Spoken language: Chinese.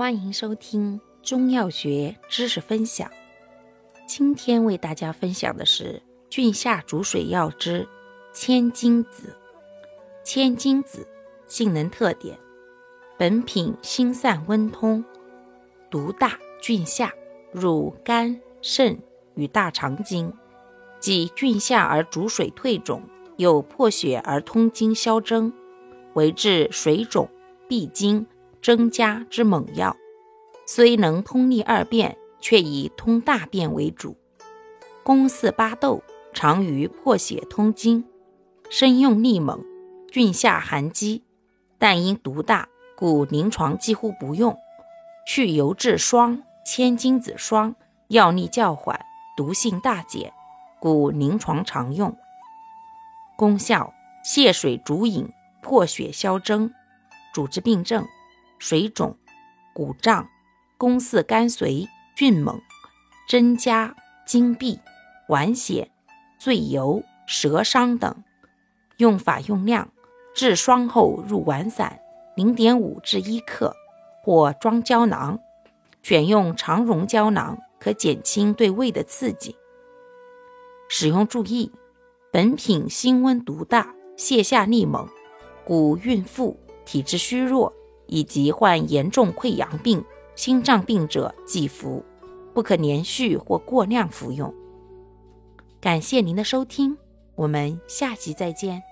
欢迎收听中药学知识分享。今天为大家分享的是郡下逐水药之千金子。千金子性能特点：本品辛散温通，毒大菌下，入肝肾与大肠经，即菌下而逐水退肿，又破血而通经消征，为治水肿、闭经。增加之猛药，虽能通利二便，却以通大便为主。功似巴豆，常于破血通经，生用力猛，菌下寒积，但因毒大，故临床几乎不用。去油制霜、千金子霜，药力较缓，毒性大减，故临床常用。功效：泻水逐饮，破血消征。主治病症。水肿、鼓胀、宫似肝髓、峻猛、针加、经闭、脘血、醉油、舌伤等。用法用量：制霜后入丸散，零点五至一克，或装胶囊。选用肠溶胶囊，可减轻对胃的刺激。使用注意：本品辛温毒大，泻下力猛，故孕妇、体质虚弱。以及患严重溃疡病、心脏病者忌服，不可连续或过量服用。感谢您的收听，我们下集再见。